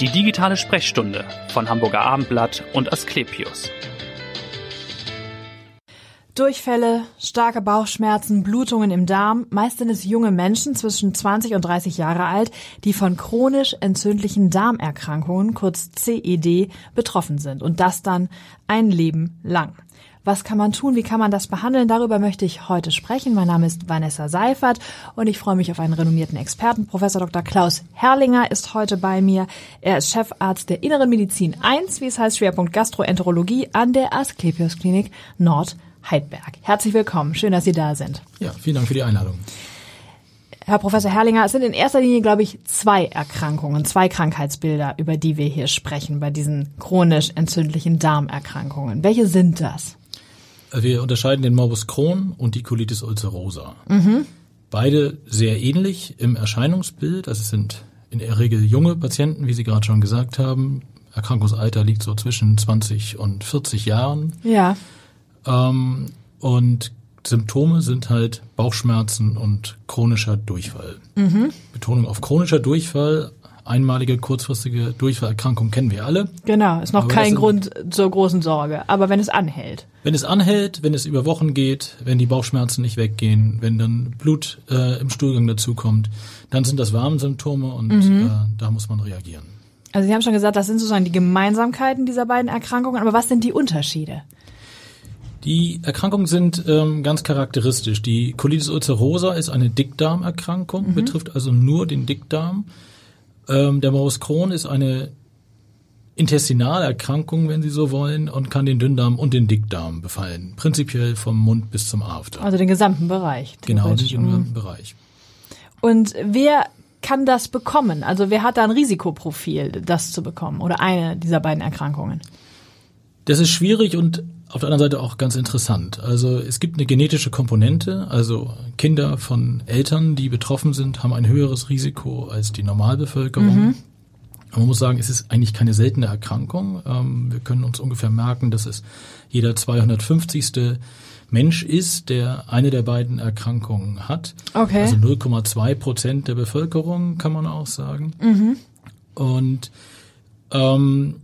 Die digitale Sprechstunde von Hamburger Abendblatt und Asklepios. Durchfälle, starke Bauchschmerzen, Blutungen im Darm, meist sind es junge Menschen zwischen 20 und 30 Jahre alt, die von chronisch entzündlichen Darmerkrankungen, kurz CED, betroffen sind und das dann ein Leben lang. Was kann man tun? Wie kann man das behandeln? Darüber möchte ich heute sprechen. Mein Name ist Vanessa Seifert und ich freue mich auf einen renommierten Experten. Professor Dr. Klaus Herrlinger ist heute bei mir. Er ist Chefarzt der Inneren Medizin 1, wie es heißt, Schwerpunkt Gastroenterologie an der Asklepios Klinik Nord Heidberg. Herzlich willkommen. Schön, dass Sie da sind. Ja, vielen Dank für die Einladung. Herr Professor Herrlinger, es sind in erster Linie, glaube ich, zwei Erkrankungen, zwei Krankheitsbilder, über die wir hier sprechen, bei diesen chronisch entzündlichen Darmerkrankungen. Welche sind das? Wir unterscheiden den Morbus Crohn und die Colitis ulcerosa. Mhm. Beide sehr ähnlich im Erscheinungsbild. Also es sind in der Regel junge Patienten, wie Sie gerade schon gesagt haben. Erkrankungsalter liegt so zwischen 20 und 40 Jahren. Ja. Ähm, und Symptome sind halt Bauchschmerzen und chronischer Durchfall. Mhm. Betonung auf chronischer Durchfall, einmalige kurzfristige Durchfallerkrankung kennen wir alle. Genau, ist noch Aber kein Grund zur großen Sorge. Aber wenn es anhält. Wenn es anhält, wenn es über Wochen geht, wenn die Bauchschmerzen nicht weggehen, wenn dann Blut äh, im Stuhlgang dazukommt, dann sind das Warnsymptome und mhm. äh, da muss man reagieren. Also Sie haben schon gesagt, das sind sozusagen die Gemeinsamkeiten dieser beiden Erkrankungen. Aber was sind die Unterschiede? Die Erkrankungen sind ähm, ganz charakteristisch. Die Colitis ulcerosa ist eine Dickdarmerkrankung, mhm. betrifft also nur den Dickdarm. Ähm, der Morbus Crohn ist eine Intestinalerkrankung, wenn Sie so wollen, und kann den Dünndarm und den Dickdarm befallen. Prinzipiell vom Mund bis zum After. Also den gesamten Bereich. Genau, den gesamten Bereich. Und wer kann das bekommen? Also wer hat da ein Risikoprofil, das zu bekommen? Oder eine dieser beiden Erkrankungen? Das ist schwierig und auf der anderen Seite auch ganz interessant. Also es gibt eine genetische Komponente, also Kinder von Eltern, die betroffen sind, haben ein höheres Risiko als die Normalbevölkerung. Mhm. Man muss sagen, es ist eigentlich keine seltene Erkrankung. Ähm, wir können uns ungefähr merken, dass es jeder 250. Mensch ist, der eine der beiden Erkrankungen hat. Okay. Also 0,2 Prozent der Bevölkerung, kann man auch sagen. Mhm. Und ähm,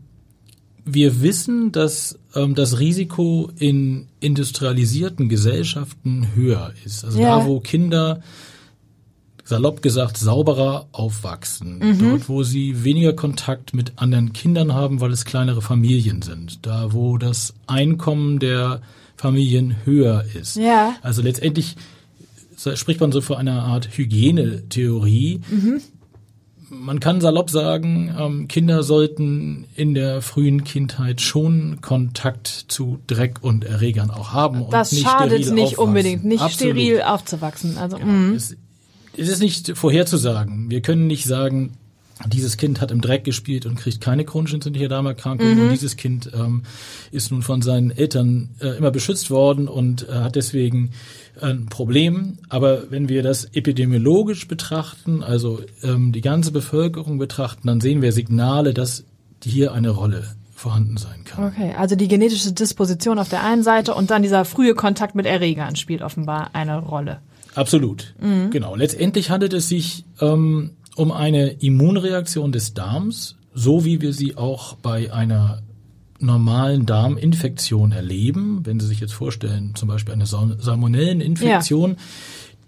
wir wissen, dass das Risiko in industrialisierten Gesellschaften höher ist. Also ja. da, wo Kinder salopp gesagt sauberer aufwachsen, mhm. dort wo sie weniger Kontakt mit anderen Kindern haben, weil es kleinere Familien sind, da wo das Einkommen der Familien höher ist. Ja. Also letztendlich spricht man so von einer Art Hygienetheorie, mhm man kann salopp sagen, ähm, Kinder sollten in der frühen Kindheit schon Kontakt zu Dreck und Erregern auch haben. Das und nicht schadet nicht aufwachsen. unbedingt, nicht Absolut. steril aufzuwachsen. Also, genau. Mhm. es, es ist nicht vorherzusagen. Wir können nicht sagen, dieses Kind hat im Dreck gespielt und kriegt keine chronische entzündliche Darmerkrankung mhm. und dieses Kind ähm, ist nun von seinen Eltern äh, immer beschützt worden und äh, hat deswegen ein Problem. Aber wenn wir das epidemiologisch betrachten, also ähm, die ganze Bevölkerung betrachten, dann sehen wir Signale, dass hier eine Rolle vorhanden sein kann. Okay, also die genetische Disposition auf der einen Seite und dann dieser frühe Kontakt mit Erregern spielt offenbar eine Rolle. Absolut, mhm. genau. Letztendlich handelt es sich ähm, um eine Immunreaktion des Darms, so wie wir sie auch bei einer normalen Darminfektion erleben, wenn Sie sich jetzt vorstellen, zum Beispiel eine Salmonelleninfektion, ja.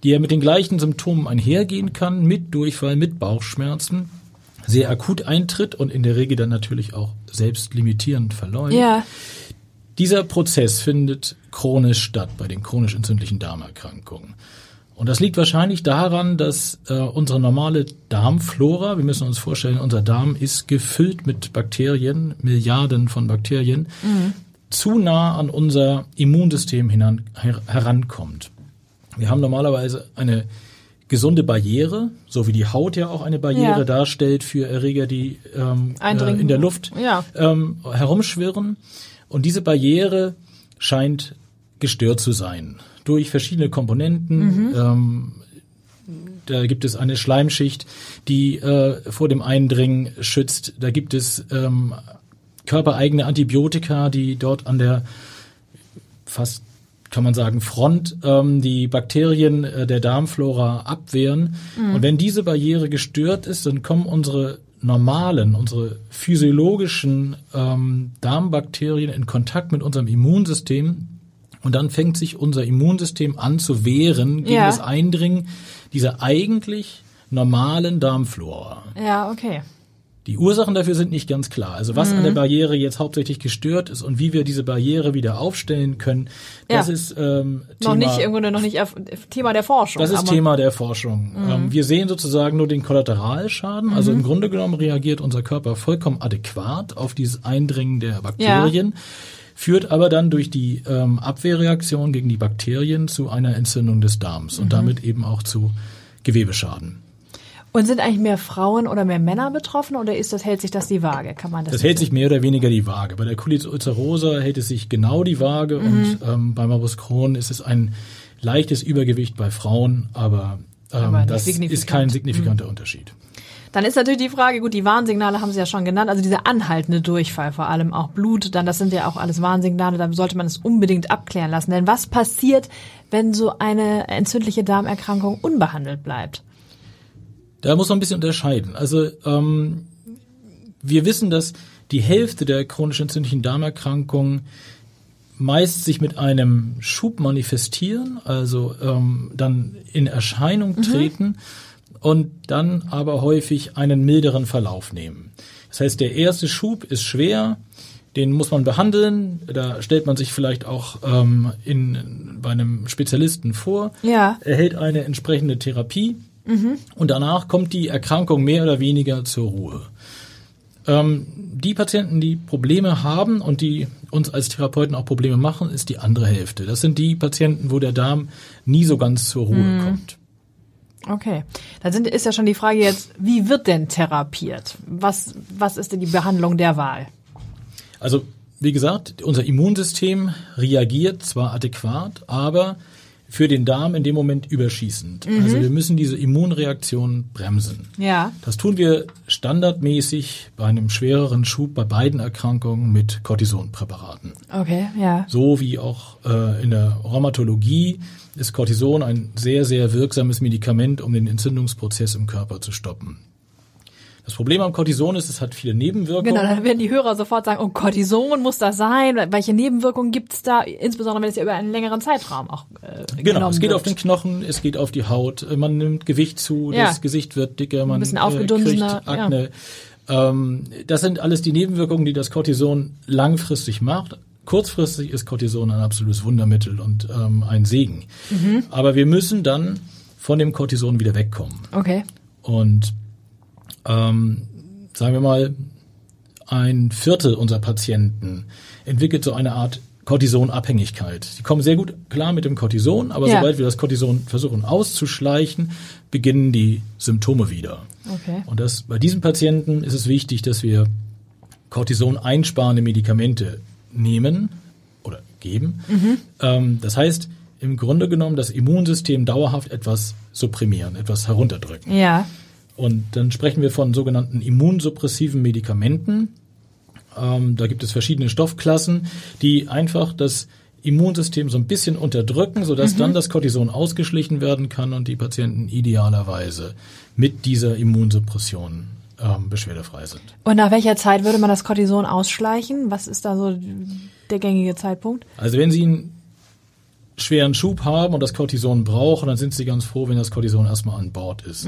die ja mit den gleichen Symptomen einhergehen kann, mit Durchfall, mit Bauchschmerzen, sehr akut eintritt und in der Regel dann natürlich auch selbst limitierend verläuft. Ja. Dieser Prozess findet chronisch statt bei den chronisch entzündlichen Darmerkrankungen. Und das liegt wahrscheinlich daran, dass äh, unsere normale Darmflora, wir müssen uns vorstellen, unser Darm ist gefüllt mit Bakterien, Milliarden von Bakterien, mhm. zu nah an unser Immunsystem hinan, her, herankommt. Wir haben normalerweise eine gesunde Barriere, so wie die Haut ja auch eine Barriere ja. darstellt für Erreger, die ähm, äh, in der Luft ja. ähm, herumschwirren. Und diese Barriere scheint gestört zu sein durch verschiedene Komponenten. Mhm. Ähm, da gibt es eine Schleimschicht, die äh, vor dem Eindringen schützt. Da gibt es ähm, körpereigene Antibiotika, die dort an der fast kann man sagen, Front ähm, die Bakterien äh, der Darmflora abwehren. Mhm. Und wenn diese Barriere gestört ist, dann kommen unsere normalen, unsere physiologischen ähm, Darmbakterien in Kontakt mit unserem Immunsystem und dann fängt sich unser Immunsystem an zu wehren gegen Ja. das Eindringen dieser eigentlich normalen Darmflora. Ja, okay. Die Ursachen dafür sind nicht ganz klar. Also was an Mhm. der Barriere jetzt hauptsächlich gestört ist und wie wir diese Barriere wieder aufstellen können, das Ja. ist ähm, Noch Thema, nicht irgendwo noch nicht Thema der Forschung. das ist Thema der Forschung. Mhm. Ähm, wir sehen sozusagen nur den Kollateralschaden. Also im Grunde genommen reagiert unser Körper vollkommen adäquat auf dieses Eindringen der Bakterien. Führt aber dann durch die ähm, Abwehrreaktion gegen die Bakterien zu einer Entzündung des Darms Mhm. und damit eben auch zu Gewebeschaden. Und sind eigentlich mehr Frauen oder mehr Männer betroffen oder ist das hält sich das die Waage? Kann man das? Das hält sich mehr oder weniger die Waage. Bei der Colitis ulcerosa hält es sich genau die Waage Mhm. und ähm, bei Morbus Crohn ist es ein leichtes Übergewicht bei Frauen, aber, ähm, das. Mhm. ist kein signifikanter Unterschied. Dann ist natürlich die Frage, gut, die Warnsignale haben Sie ja schon genannt, also dieser anhaltende Durchfall, vor allem auch Blut, dann das sind ja auch alles Warnsignale, da sollte man es unbedingt abklären lassen. Denn was passiert, wenn so eine entzündliche Darmerkrankung unbehandelt bleibt? Da muss man ein bisschen unterscheiden. Also ähm, wir wissen, dass die Hälfte der chronisch entzündlichen Darmerkrankungen meist sich mit einem Schub manifestieren, also ähm, dann in Erscheinung treten und dann aber häufig einen milderen Verlauf nehmen. Das heißt, der erste Schub ist schwer, den muss man behandeln. Da stellt man sich vielleicht auch ähm, in, bei einem Spezialisten vor, Ja. erhält eine entsprechende Therapie und danach kommt die Erkrankung mehr oder weniger zur Ruhe. Ähm, die Patienten, die Probleme haben und die uns als Therapeuten auch Probleme machen, ist die andere Hälfte. Das sind die Patienten, wo der Darm nie so ganz zur Ruhe kommt. Okay. Dann sind, ist ja schon die Frage jetzt, wie wird denn therapiert? Was, was ist denn die Behandlung der Wahl? Also, wie gesagt, unser Immunsystem reagiert zwar adäquat, aber für den Darm in dem Moment überschießend. Also wir müssen diese Immunreaktion bremsen. Ja. Das tun wir standardmäßig bei einem schwereren Schub bei beiden Erkrankungen mit Cortisonpräparaten. Okay, ja. So wie auch äh, in der Rheumatologie ist Cortison ein sehr, sehr wirksames Medikament, um den Entzündungsprozess im Körper zu stoppen. Das Problem am Cortison ist, es hat viele Nebenwirkungen. Genau, dann werden die Hörer sofort sagen, oh, Cortison muss das sein. Welche Nebenwirkungen gibt's da? Insbesondere, wenn es ja über einen längeren Zeitraum auch äh, Genau, es geht wird. auf den Knochen, es geht auf die Haut, man nimmt Gewicht zu, Ja. das Gesicht wird dicker, man bisschen äh, kriegt Akne. Ähm, das sind alles die Nebenwirkungen, die das Cortison langfristig macht. Kurzfristig ist Cortison ein absolutes Wundermittel und ähm, ein Segen. Mhm. Aber wir müssen dann von dem Cortison wieder wegkommen. Okay. Und ähm, sagen wir mal, ein Viertel unserer Patienten entwickelt so eine Art Cortisonabhängigkeit. Sie kommen sehr gut klar mit dem Cortison, aber Ja. sobald wir das Cortison versuchen auszuschleichen, beginnen die Symptome wieder. Okay. Und das, bei diesen Patienten ist es wichtig, dass wir Cortison einsparende Medikamente nehmen oder geben. Ähm, das heißt, im Grunde genommen das Immunsystem dauerhaft etwas supprimieren, etwas herunterdrücken. Ja. Und dann sprechen wir von sogenannten immunsuppressiven Medikamenten. Ähm, da gibt es verschiedene Stoffklassen, die einfach das Immunsystem so ein bisschen unterdrücken, sodass dann das Cortison ausgeschlichen werden kann und die Patienten idealerweise mit dieser Immunsuppression ähm, beschwerdefrei sind. Und nach welcher Zeit würde man das Cortison ausschleichen? Was ist da so der gängige Zeitpunkt? Also wenn Sie einen schweren Schub haben und das Cortison brauchen, dann sind Sie ganz froh, wenn das Cortison erstmal an Bord ist.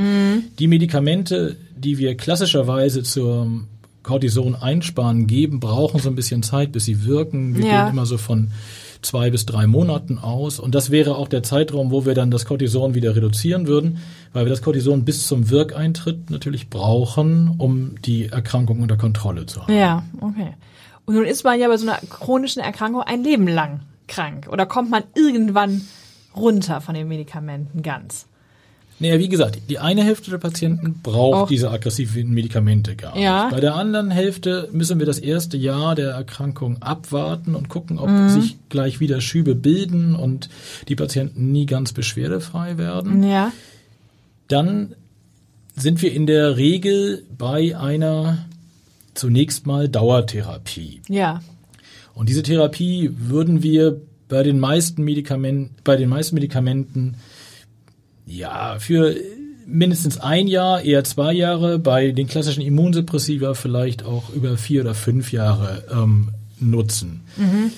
Die Medikamente, die wir klassischerweise zur Cortison einsparen geben, brauchen so ein bisschen Zeit, bis sie wirken. Wir Ja. gehen immer so von zwei bis drei Monaten aus. Und das wäre auch der Zeitraum, wo wir dann das Cortison wieder reduzieren würden, weil wir das Cortison bis zum Wirkeintritt natürlich brauchen, um die Erkrankung unter Kontrolle zu haben. Ja, okay. Und nun ist man ja bei so einer chronischen Erkrankung ein Leben lang krank. Oder kommt man irgendwann runter von den Medikamenten ganz? Naja, wie gesagt, die eine Hälfte der Patienten braucht Auch- diese aggressiven Medikamente gar nicht. Ja. Bei der anderen Hälfte müssen wir das erste Jahr der Erkrankung abwarten und gucken, ob Mhm. sich gleich wieder Schübe bilden und die Patienten nie ganz beschwerdefrei werden. Ja. Dann sind wir in der Regel bei einer zunächst mal Dauertherapie. Ja. Und diese Therapie würden wir bei den meisten Medikamenten, bei den meisten Medikamenten ja für mindestens ein Jahr, eher zwei Jahre, bei den klassischen Immunsuppressiva vielleicht auch über vier oder fünf Jahre ähm, nutzen. Mhm.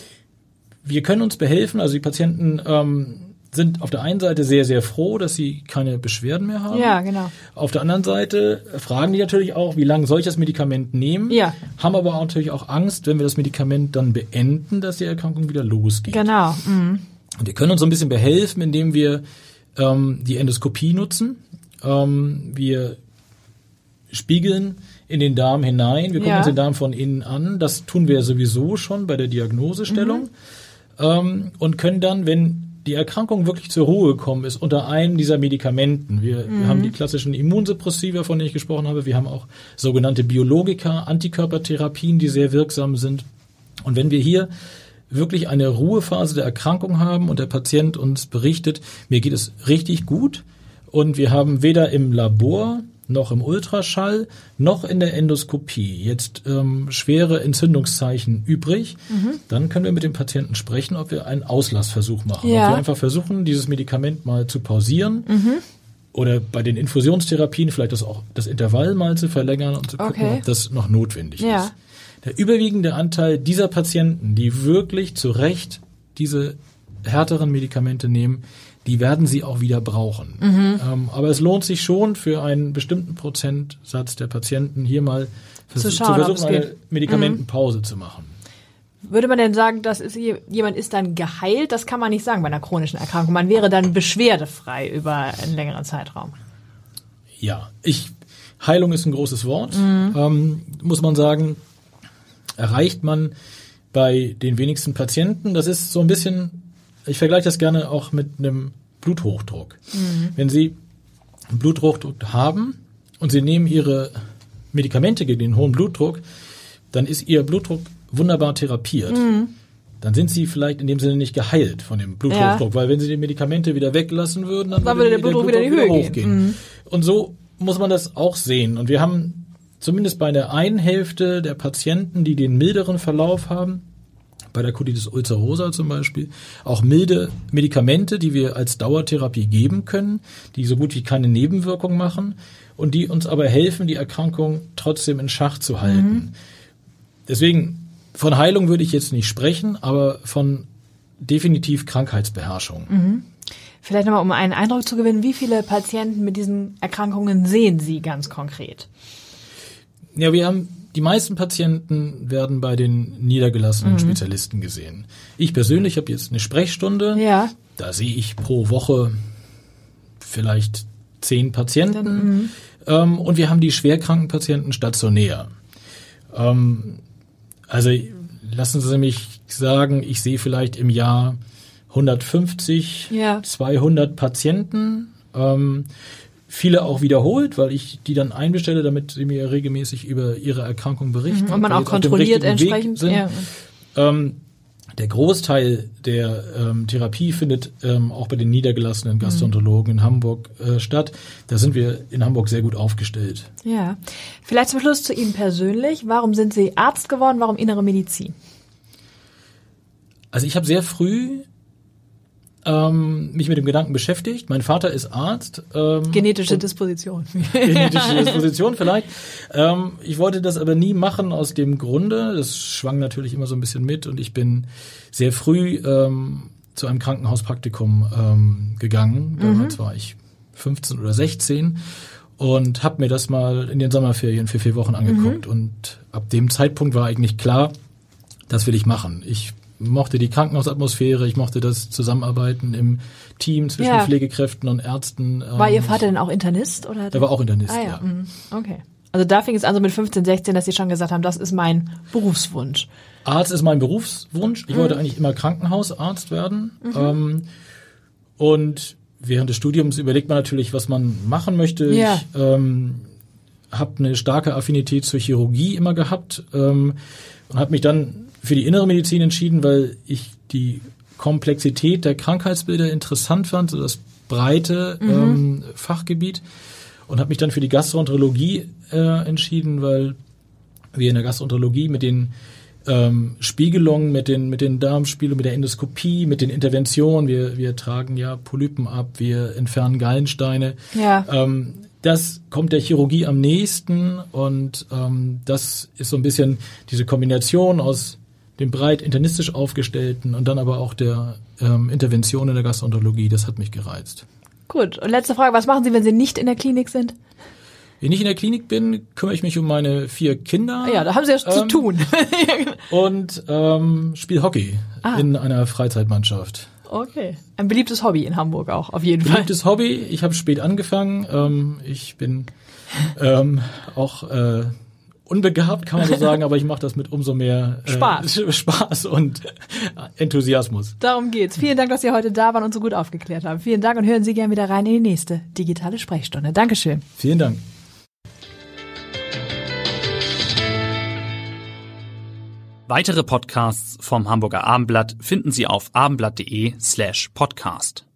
Wir können uns behelfen, also die Patienten ähm, sind auf der einen Seite sehr, sehr froh, dass sie keine Beschwerden mehr haben. Ja, genau. Auf der anderen Seite fragen die natürlich auch, wie lange soll ich das Medikament nehmen? Ja. Haben aber auch natürlich auch Angst, wenn wir das Medikament dann beenden, dass die Erkrankung wieder losgeht. Genau. Mhm. Und wir können uns so ein bisschen behelfen, indem wir ähm, die Endoskopie nutzen. Ähm, wir spiegeln in den Darm hinein. Wir gucken Ja. uns den Darm von innen an. Das tun wir sowieso schon bei der Diagnosestellung. Mhm. Ähm, und können dann, wenn die Erkrankung wirklich zur Ruhe gekommen ist, unter einem dieser Medikamenten. Wir, Mhm. wir haben die klassischen Immunsuppressiva, von denen ich gesprochen habe. Wir haben auch sogenannte Biologika, Antikörpertherapien, die sehr wirksam sind. Und wenn wir hier wirklich eine Ruhephase der Erkrankung haben und der Patient uns berichtet, mir geht es richtig gut und wir haben weder im Labor noch im Ultraschall noch in der Endoskopie jetzt ähm, schwere Entzündungszeichen übrig, dann können wir mit dem Patienten sprechen, ob wir einen Auslassversuch machen. Ja. Ob wir einfach versuchen, dieses Medikament mal zu pausieren oder bei den Infusionstherapien vielleicht das auch das Intervall mal zu verlängern und zu gucken, Okay. ob das noch notwendig Ja. ist. Der überwiegende Anteil dieser Patienten, die wirklich zu Recht diese härteren Medikamente nehmen, die werden sie auch wieder brauchen. Mhm. Ähm, aber es lohnt sich schon für einen bestimmten Prozentsatz der Patienten hier mal vers Zu zu, schauen, ob versuchen, eine geht. Mhm. Medikamentenpause zu machen. Würde man denn sagen, dass ist, je- jemand ist dann geheilt? Das kann man nicht sagen bei einer chronischen Erkrankung. Man wäre dann beschwerdefrei über einen längeren Zeitraum. Ja, ich Heilung ist ein großes Wort. Mhm. Ähm, muss man sagen, erreicht man bei den wenigsten Patienten. Das ist so ein bisschen, ich vergleiche das gerne auch mit einem Bluthochdruck. Mhm. Wenn Sie einen Bluthochdruck haben und Sie nehmen Ihre Medikamente gegen den hohen Blutdruck, dann ist Ihr Blutdruck wunderbar therapiert. Mhm. Dann sind Sie vielleicht in dem Sinne nicht geheilt von dem Bluthochdruck, weil wenn Sie die Medikamente wieder weglassen würden, dann, Dann würde der Blutdruck wieder in die Höhe gehen. Mhm. hochgehen. Und so muss man das auch sehen. Und wir haben zumindest bei der einen Hälfte der Patienten, die den milderen Verlauf haben, bei der Colitis ulcerosa zum Beispiel, auch milde Medikamente, die wir als Dauertherapie geben können, die so gut wie keine Nebenwirkung machen und die uns aber helfen, die Erkrankung trotzdem in Schach zu halten. Deswegen, von Heilung würde ich jetzt nicht sprechen, aber von definitiv Krankheitsbeherrschung. Vielleicht nochmal, um einen Eindruck zu gewinnen, wie viele Patienten mit diesen Erkrankungen sehen Sie ganz konkret? Ja, wir haben die meisten Patienten werden bei den niedergelassenen Spezialisten gesehen. Ich persönlich habe jetzt eine Sprechstunde. Ja. Da sehe ich pro Woche vielleicht zehn Patienten. Ähm, und wir haben die schwerkranken Patienten stationär. Ähm, also lassen Sie mich sagen, ich sehe vielleicht im Jahr 150, Ja. 200 Patienten. Ähm, viele auch wiederholt, weil ich die dann einbestelle, damit sie mir regelmäßig über ihre Erkrankung berichten. Mhm. Und man auch kontrolliert entsprechend. sind. Ja. Ähm, der Großteil der ähm, Therapie findet ähm, auch bei den niedergelassenen Mhm. Gastroenterologen in Hamburg äh, statt. Da sind wir in Hamburg sehr gut aufgestellt. ja. Vielleicht zum Schluss zu Ihnen persönlich. Warum sind Sie Arzt geworden? Warum Innere Medizin? Also ich habe sehr früh ähm, mich mit dem Gedanken beschäftigt. Mein Vater ist Arzt. Ähm, Genetische Disposition. genetische Disposition vielleicht. Ähm, ich wollte das aber nie machen aus dem Grunde. Das schwang natürlich immer so ein bisschen mit und ich bin sehr früh ähm, zu einem Krankenhauspraktikum ähm, gegangen. Damals war ich 15 oder 16 und habe mir das mal in den Sommerferien für vier Wochen angeguckt. Und ab dem Zeitpunkt war eigentlich klar, das will ich machen. Ich mochte die Krankenhausatmosphäre, ich mochte das Zusammenarbeiten im Team zwischen Ja. Pflegekräften und Ärzten. War Ähm, Ihr Vater denn auch Internist? Oder Der war auch Internist, ah, ja. ja. mhm. Okay. Also da fing es an so mit 15, 16, dass Sie schon gesagt haben, das ist mein Berufswunsch. Arzt ist mein Berufswunsch. Ich wollte eigentlich immer Krankenhausarzt werden. Ähm, und während des Studiums überlegt man natürlich, was man machen möchte. Ja. Ich ähm, habe eine starke Affinität zur Chirurgie immer gehabt ähm, und habe mich dann für die innere Medizin entschieden, weil ich die Komplexität der Krankheitsbilder interessant fand, so das breite ähm, Fachgebiet und habe mich dann für die Gastroenterologie äh, entschieden, weil wir in der Gastroenterologie mit den ähm, Spiegelung mit den, mit den Darmspiegelungen, mit der Endoskopie, mit den Interventionen. Wir, wir tragen ja Polypen ab, wir entfernen Gallensteine. Ja. Ähm, das kommt der Chirurgie am nächsten und ähm, das ist so ein bisschen diese Kombination aus dem breit internistisch aufgestellten und dann aber auch der ähm, Intervention in der Gastroenterologie. Das hat mich gereizt. Gut. Und letzte Frage, was machen Sie, wenn Sie nicht in der Klinik sind? Wenn ich in der Klinik bin, kümmere ich mich um meine vier Kinder. Ja, da haben Sie ja zu Ähm, tun. Und ähm, spiele Hockey Ah. in einer Freizeitmannschaft. okay. Ein beliebtes Hobby in Hamburg auch, auf jeden Fall. Beliebtes Hobby. Ich habe spät angefangen. Ähm, ich bin ähm, auch äh, unbegabt, kann man so sagen, aber ich mache das mit umso mehr äh, Spaß. Spaß und Enthusiasmus. Darum geht's. Vielen Dank, dass Sie heute da waren und so gut aufgeklärt haben. Vielen Dank und hören Sie gerne wieder rein in die nächste digitale Sprechstunde. Dankeschön. Vielen Dank. Weitere Podcasts vom Hamburger Abendblatt finden Sie auf abendblatt.de slash podcast.